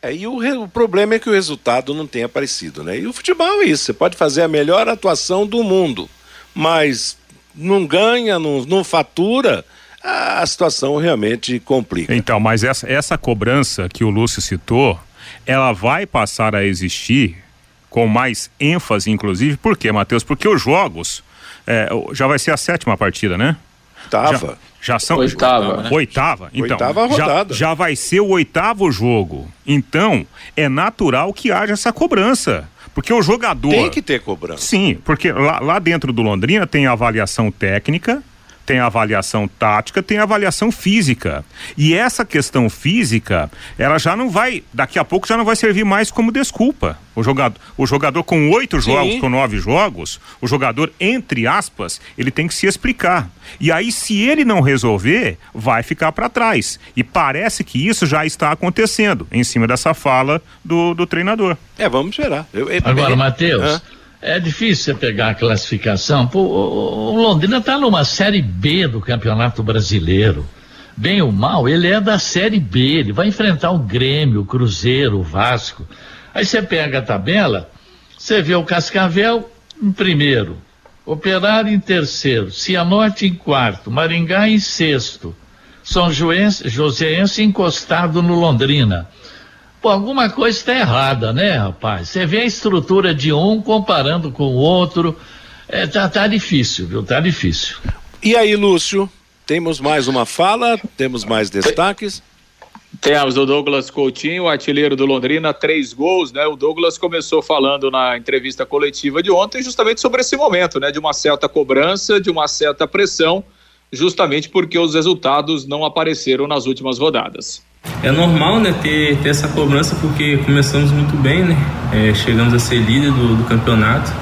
É, e o, o, problema é que o resultado não tem aparecido, né? E o futebol é isso. Você pode fazer a melhor atuação do mundo, mas não ganha, não, não fatura, a situação realmente complica. Então, mas essa, essa cobrança que o Lúcio citou, ela vai passar a existir com mais ênfase, inclusive, por quê, Matheus? Porque os jogos É, já vai ser a sétima partida, né? Oitava. Já, já são. Oitava. Né? Oitava. Então, Oitava rodada. Já, já vai ser o oitavo jogo. Então, é natural que haja essa cobrança. Porque o jogador. Tem que ter cobrança. Sim, porque lá, lá dentro do Londrina tem a avaliação técnica, tem a avaliação tática, tem a avaliação física. E essa questão física, ela já não vai, daqui a pouco já não vai servir mais como desculpa. O jogador, o jogador com oito jogos, com nove jogos, o jogador, entre aspas, ele tem que se explicar. E aí, se ele não resolver, vai ficar para trás. E parece que isso já está acontecendo em cima dessa fala do, do treinador. É, vamos gerar. Eu, eu, Agora, Matheus. É difícil você pegar a classificação. Pô, o, Londrina está numa Série B do Campeonato Brasileiro. Bem ou mal, ele é da Série B. Ele vai enfrentar o Grêmio, o Cruzeiro, o Vasco. Aí você pega a tabela, você vê o Cascavel em primeiro, Operário em terceiro, Cianorte em quarto, Maringá em sexto, São Joense, Joséense encostado no Londrina. Pô, alguma coisa está errada, né, rapaz? Você vê a estrutura de um comparando com o outro. É, tá, tá difícil, viu? Tá difícil. E aí, Lúcio? Temos mais uma fala? Temos mais destaques? Temos o Douglas Coutinho, artilheiro do Londrina, três gols, né? O Douglas começou falando na entrevista coletiva de ontem justamente sobre esse momento, né? De uma certa cobrança, de uma certa pressão, justamente porque os resultados não apareceram nas últimas rodadas. É normal, né, ter, ter essa cobrança porque começamos muito bem, né? É, chegamos a ser líder do, do, campeonato.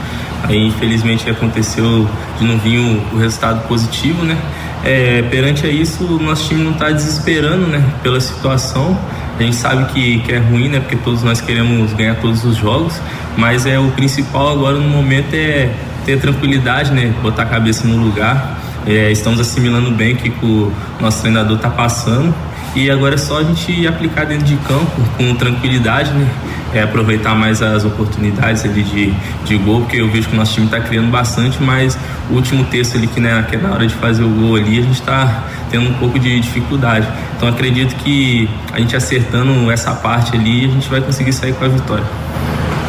Aí, infelizmente, aconteceu de não vir o, o resultado positivo, né? É, perante a isso, o nosso time não está desesperando, né? Pela situação. A gente sabe que, que é ruim, né? Porque todos nós queremos ganhar todos os jogos. Mas é o principal agora no momento é ter tranquilidade, né? Botar a cabeça no lugar. É, estamos assimilando bem o que o nosso treinador está passando e agora é só a gente aplicar dentro de campo com tranquilidade, né? É, aproveitar mais as oportunidades ali de, de gol, porque eu vejo que o nosso time está criando bastante, mas o último terço ali que, né, que é na hora de fazer o gol ali, a gente está tendo um pouco de dificuldade. Então acredito que a gente acertando essa parte ali, a gente vai conseguir sair com a vitória.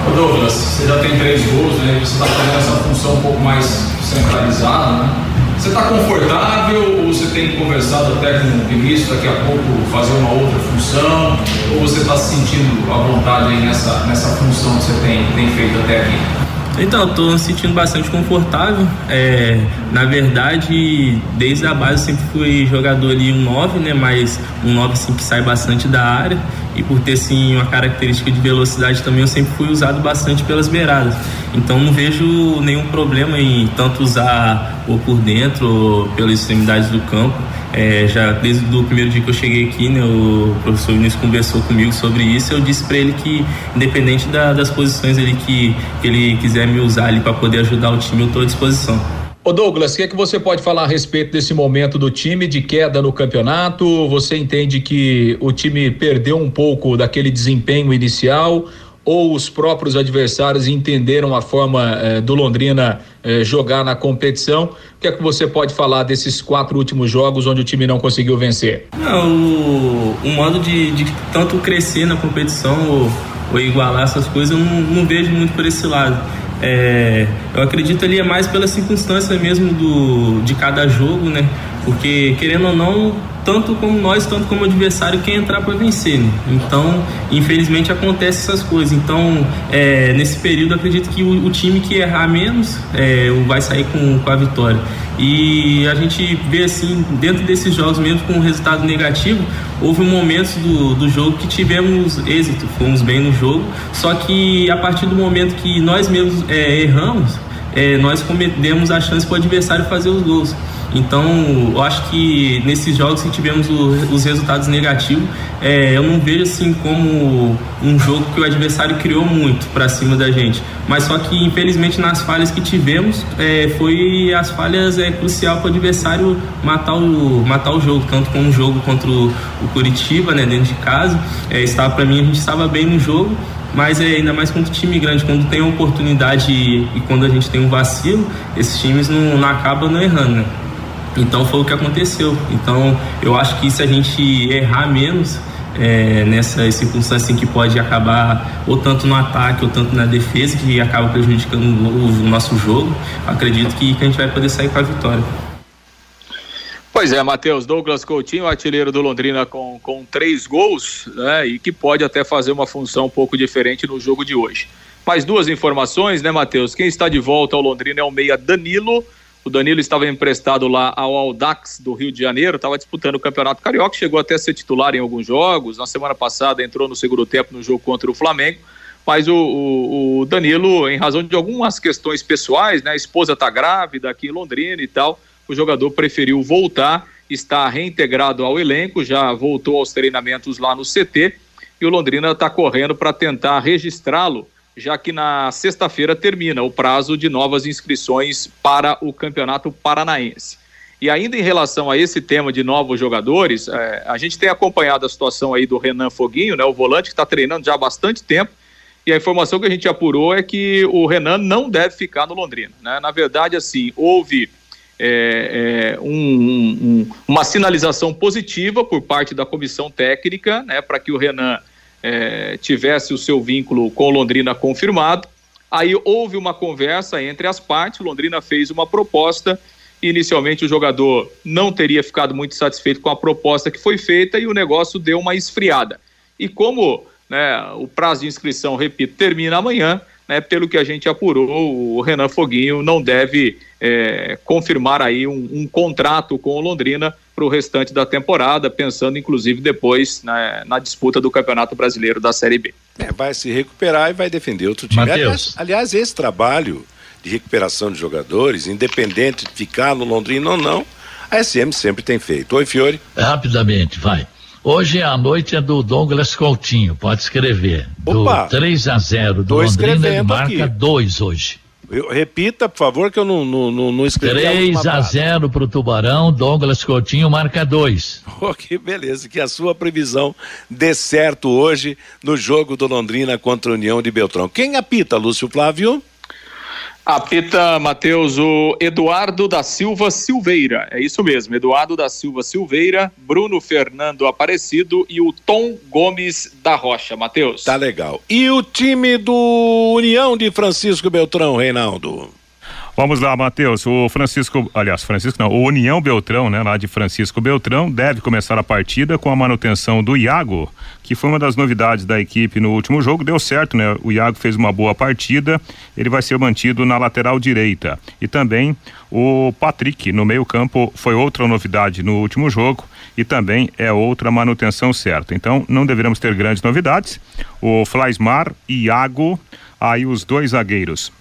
Ô Douglas, você já tem três gols, né? Você está fazendo essa função um pouco mais centralizada, né? Você está confortável ou você tem conversado até com o Vinícius daqui a pouco fazer uma outra função? Ou você está se sentindo à vontade nessa, nessa função que você tem, tem feito até aqui? Então, estou me sentindo bastante confortável. É, na verdade, desde a base sempre fui jogador ali um 9, né? Mas um 9 assim, que sai bastante da área. E por ter sim uma característica de velocidade também, eu sempre fui usado bastante pelas beiradas. Então não vejo nenhum problema em tanto usar ou por dentro ou pelas extremidades do campo. É, já desde o primeiro dia que eu cheguei aqui, né, o professor Vinícius conversou comigo sobre isso. Eu disse para ele que, independente da, das posições ali que, que ele quiser me usar ali para poder ajudar o time, eu estou à disposição. Ô Douglas, o que, é que você pode falar a respeito desse momento do time de queda no campeonato? Você entende que o time perdeu um pouco daquele desempenho inicial? Ou os próprios adversários entenderam a forma eh, do Londrina eh, jogar na competição? O que é que você pode falar desses quatro últimos jogos onde o time não conseguiu vencer? Não, o, o modo de, de, tanto crescer na competição ou, ou igualar essas coisas, eu não, não vejo muito por esse lado. É, eu acredito ali é mais pela circunstância mesmo do, de cada jogo, né? Porque querendo ou não, tanto como nós, tanto como o adversário quer entrar para vencer. Né? Então, infelizmente acontece essas coisas. Então, é, nesse período, acredito que o, o, time que errar menos é, vai sair com, com a vitória. E a gente vê assim, dentro desses jogos, mesmo com um resultado negativo, houve momentos do, do jogo que tivemos êxito, fomos bem no jogo. Só que a partir do momento que nós mesmos é, erramos, é, nós cometemos a chance para o adversário fazer os gols. Então, eu acho que nesses jogos que tivemos o, os resultados negativos, é, eu não vejo assim como um jogo que o adversário criou muito para cima da gente. Mas só que, infelizmente, nas falhas que tivemos, é, foi as falhas é, crucial para o adversário matar o, matar o jogo, tanto como um jogo contra o, o Curitiba, né, dentro de casa. É, estava para mim, a gente estava bem no jogo, mas é ainda mais contra time grande, quando tem a oportunidade e, e, quando a gente tem um vacilo, esses times não, não acabam não errando, né? Então foi o que aconteceu. Então eu acho que se a gente errar menos, é, nessas circunstâncias que pode acabar ou tanto no ataque ou tanto na defesa, que acaba prejudicando o, o nosso jogo, acredito que, que a gente vai poder sair com a vitória. Pois é, Matheus, Douglas Coutinho, artilheiro do Londrina com, com três gols, né, e que pode até fazer uma função um pouco diferente no jogo de hoje. Mais duas informações, né, Matheus? Quem está de volta ao Londrina é o meia Danilo, o Danilo estava emprestado lá ao Aldax do Rio de Janeiro, estava disputando o Campeonato Carioca, chegou até a ser titular em alguns jogos. Na semana passada entrou no segundo tempo no jogo contra o Flamengo. Mas o, o, o Danilo, em razão de algumas questões pessoais, né? A esposa está grávida aqui em Londrina e tal, o jogador preferiu voltar, está reintegrado ao elenco, já voltou aos treinamentos lá no CT e o Londrina está correndo para tentar registrá-lo já que na sexta-feira termina o prazo de novas inscrições para o Campeonato Paranaense. E ainda em relação a esse tema de novos jogadores, é, a gente tem acompanhado a situação aí do Renan Foguinho, né, o volante que está treinando já há bastante tempo, e a informação que a gente apurou é que o Renan não deve ficar no Londrina. Né? Na verdade, assim, houve é, é, um, um, uma sinalização positiva por parte da comissão técnica né, para que o Renan é, tivesse o seu vínculo com Londrina confirmado. Aí houve uma conversa entre as partes, Londrina fez uma proposta. Inicialmente o jogador não teria ficado muito satisfeito com a proposta que foi feita e o negócio deu uma esfriada. E como né, o prazo de inscrição, repito, termina amanhã, né, pelo que a gente apurou, o Renan Foguinho não deve é, confirmar aí um, um, contrato com o Londrina para o restante da temporada, pensando inclusive depois né, na disputa do Campeonato Brasileiro da Série B. É, vai se recuperar e vai defender outro time. Aliás, aliás, esse trabalho de recuperação de jogadores, independente de ficar no Londrina ou não, a SM sempre tem feito. Oi, Fiore. Rapidamente, vai. Hoje a noite é do Douglas Coutinho, pode escrever. Opa, do 3 a 0 do Londrina, ele marca 2 hoje. Eu, repita, por favor, que eu não, não, não, não escrevi. 3 a 0 para o Tubarão, Douglas Coutinho marca 2. Ok, beleza. Que a sua previsão dê certo hoje no jogo do Londrina contra a União de Beltrão. Quem apita, Lúcio Flávio? Apita, Matheus, o Eduardo da Silva Silveira. É isso mesmo, Eduardo da Silva Silveira, Bruno Fernando Aparecido e o Tom Gomes da Rocha, Matheus. Tá legal. E o time do União de Francisco Beltrão, Reinaldo? Vamos lá, Matheus. O Francisco, aliás, Francisco não, o União Beltrão, né, lá de Francisco Beltrão, deve começar a partida com a manutenção do Iago, que foi uma das novidades da equipe no último jogo. Deu certo, né? O Iago fez uma boa partida. Ele vai ser mantido na lateral direita. E também o Patrick no meio-campo foi outra novidade no último jogo e também é outra manutenção certa. Então, não deveremos ter grandes novidades. O Flaismar, Iago, aí os dois zagueiros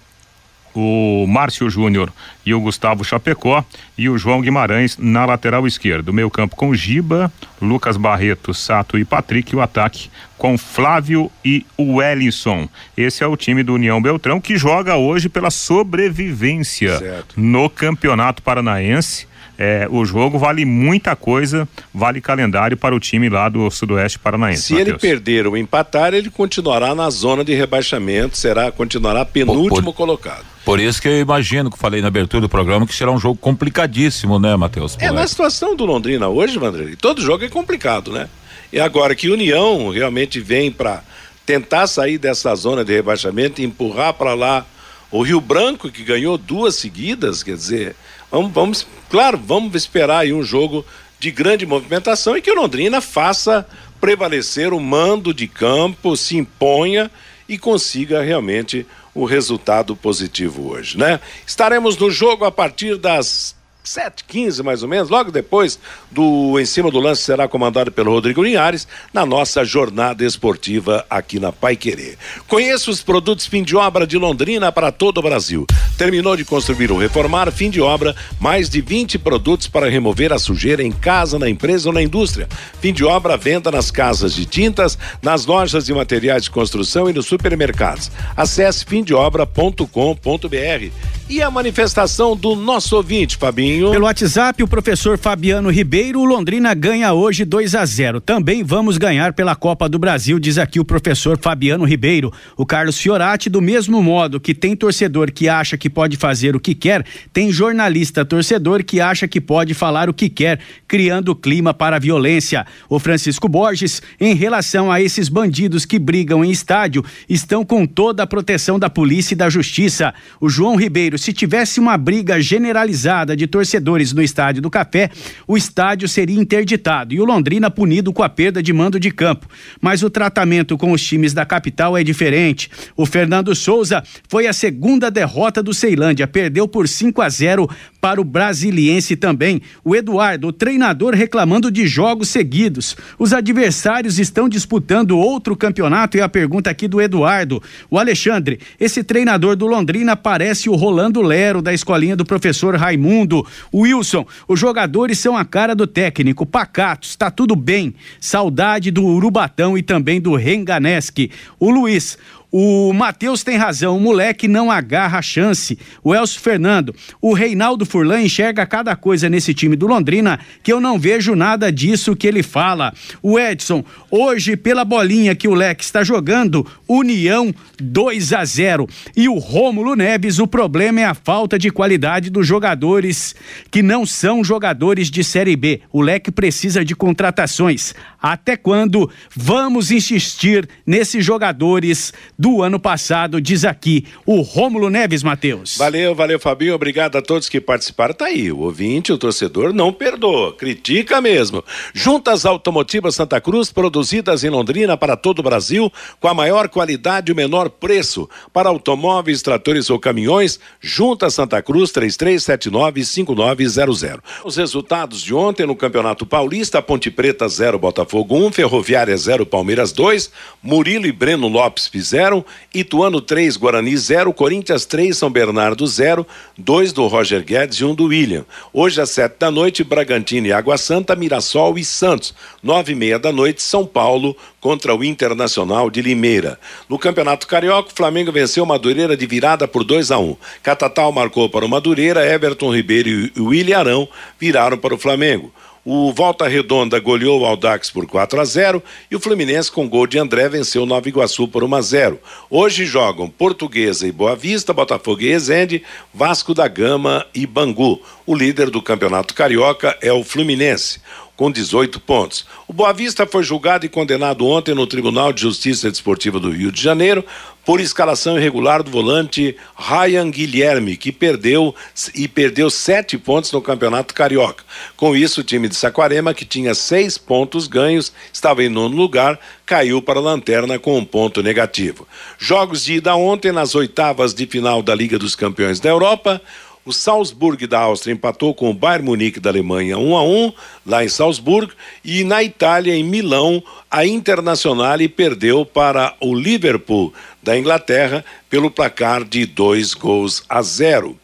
o Márcio Júnior e o Gustavo Chapecó e o João Guimarães na lateral esquerda. O meio campo com Giba, Lucas Barreto, Sato e Patrick o ataque com Flávio e o Wellington. Esse é o time do União Beltrão que joga hoje pela sobrevivência certo. no Campeonato Paranaense é, o jogo vale muita coisa, vale calendário para o time lá do Sudoeste Paranaense. Se Mateus. ele perder ou empatar, ele continuará na zona de rebaixamento, será continuará penúltimo por, por, colocado. Por isso que eu imagino que falei na abertura do programa que será um jogo complicadíssimo, né, Matheus? É, na situação do Londrina hoje, Vandrei, todo jogo é complicado, né? E agora que União realmente vem para tentar sair dessa zona de rebaixamento e empurrar para lá o Rio Branco, que ganhou duas seguidas, quer dizer, Vamos, vamos, claro, vamos esperar aí um jogo de grande movimentação e que o Londrina faça prevalecer o mando de campo, se imponha e consiga realmente o resultado positivo hoje, né? Estaremos no jogo a partir das 7h15 mais ou menos, logo depois do Em Cima do Lance será comandado pelo Rodrigo Linhares na nossa jornada esportiva aqui na Pai Querer. Conheça os produtos fim de obra de Londrina para todo o Brasil. Terminou de construir ou reformar, fim de obra, mais de 20 produtos para remover a sujeira em casa, na empresa ou na indústria. Fim de obra, venda nas casas de tintas, nas lojas de materiais de construção e nos supermercados. Acesse fimdeobra.com.br E a manifestação do nosso ouvinte, Fabinho? Pelo WhatsApp, o professor Fabiano Ribeiro, Londrina ganha hoje 2 a 0. Também vamos ganhar pela Copa do Brasil, diz aqui o professor Fabiano Ribeiro. O Carlos Fiorati, do mesmo modo que tem torcedor que acha que pode fazer o que quer, tem jornalista torcedor que acha que pode falar o que quer, criando clima para a violência. O Francisco Borges, em relação a esses bandidos que brigam em estádio, estão com toda a proteção da polícia e da justiça. O João Ribeiro se tivesse uma briga generalizada de torcedores no Estádio do Café, o estádio seria interditado e o Londrina punido com a perda de mando de campo. Mas o tratamento com os times da capital é diferente. O Fernando Souza foi a segunda derrota do Ceilândia, perdeu por 5 a 0 para o Brasiliense também. O Eduardo, o treinador, reclamando de jogos seguidos. Os adversários estão disputando outro campeonato e a pergunta aqui do Eduardo. O Alexandre, esse treinador do Londrina parece o Rolando Lero da escolinha do professor Raimundo. Wilson, os jogadores são a cara do técnico, pacatos, tá tudo bem. Saudade do Urubatão e também do Renganesque. O Luiz, o Matheus tem razão, o moleque não agarra a chance. O Elcio Fernando, o Reinaldo Furlan enxerga cada coisa nesse time do Londrina que eu não vejo nada disso que ele fala. O Edson, hoje pela bolinha que o Leque está jogando, União 2 a 0. E o Rômulo Neves, o problema é a falta de qualidade dos jogadores que não são jogadores de Série B. O Leque precisa de contratações. Até quando vamos insistir nesses jogadores do ano passado, diz aqui o Rômulo Neves Matheus. Valeu, valeu, Fabinho. Obrigado a todos que participaram. Tá aí, o ouvinte, o torcedor não perdoa, critica mesmo. Juntas Automotivas Santa Cruz, produzidas em Londrina para todo o Brasil, com a maior qualidade e o menor preço. Para automóveis, tratores ou caminhões, Juntas Santa Cruz 33795900. Os resultados de ontem no Campeonato Paulista, Ponte Preta 0, Botafogo 1, Ferroviária 0, Palmeiras 2, Murilo e Breno Lopes fizeram 0, Ituano 3, Guarani 0, Corinthians 3, São Bernardo 0, 2 do Roger Guedes e um do William. Hoje às 7 da noite, Bragantino e Água Santa, Mirassol e Santos. Nove e meia da noite, São Paulo contra o Internacional de Limeira. No Campeonato Carioca, o Flamengo venceu Madureira de virada por 2 a 1 um. Catatal marcou para o Madureira, Everton Ribeiro e William Arão viraram para o Flamengo. O Volta Redonda goleou o Aldax por 4 a 0 e o Fluminense com gol de André venceu o Nova Iguaçu por 1 a 0. Hoje jogam Portuguesa e Boa Vista, Botafogo e Resende, Vasco da Gama e Bangu. O líder do Campeonato Carioca é o Fluminense com 18 pontos. O Boa Vista foi julgado e condenado ontem no Tribunal de Justiça Desportiva do Rio de Janeiro por escalação irregular do volante Ryan Guilherme, que perdeu e perdeu sete pontos no Campeonato Carioca. Com isso, o time de Saquarema, que tinha seis pontos ganhos, estava em nono lugar, caiu para a lanterna com um ponto negativo. Jogos de ida ontem nas oitavas de final da Liga dos Campeões da Europa. O Salzburg da Áustria empatou com o Bayern Munique da Alemanha 1 a 1 lá em Salzburg e na Itália em Milão a Internazionale perdeu para o Liverpool da Inglaterra pelo placar de dois gols a zero.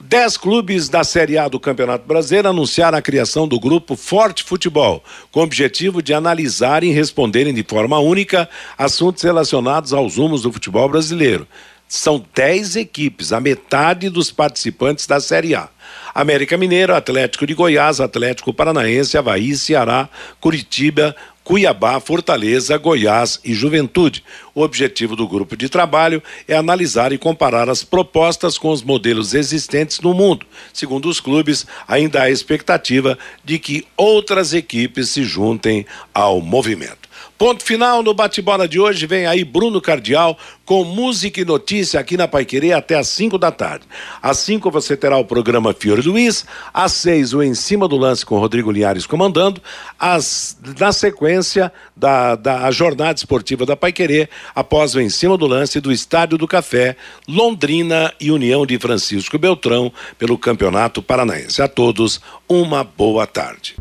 Dez clubes da Série A do Campeonato Brasileiro anunciaram a criação do grupo Forte Futebol, com o objetivo de analisar e responderem de forma única assuntos relacionados aos rumos do futebol brasileiro. São 10 equipes, a metade dos participantes da Série A. América Mineiro, Atlético de Goiás, Atlético Paranaense, Havaí, Ceará, Curitiba, Cuiabá, Fortaleza, Goiás e Juventude. O objetivo do grupo de trabalho é analisar e comparar as propostas com os modelos existentes no mundo. Segundo os clubes, ainda há expectativa de que outras equipes se juntem ao movimento. Ponto final no bate-bola de hoje. Vem aí Bruno Cardial com música e notícia aqui na Paiquerê até às 5 da tarde. Às 5 você terá o programa Fiore Luiz. Às 6 o Em Cima do Lance com Rodrigo Linhares comandando. Às, na sequência da, da jornada esportiva da Paiquerê, após o Em Cima do Lance do Estádio do Café, Londrina e União de Francisco Beltrão pelo Campeonato Paranaense. A todos, uma boa tarde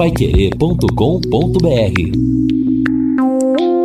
paiquerê.com.br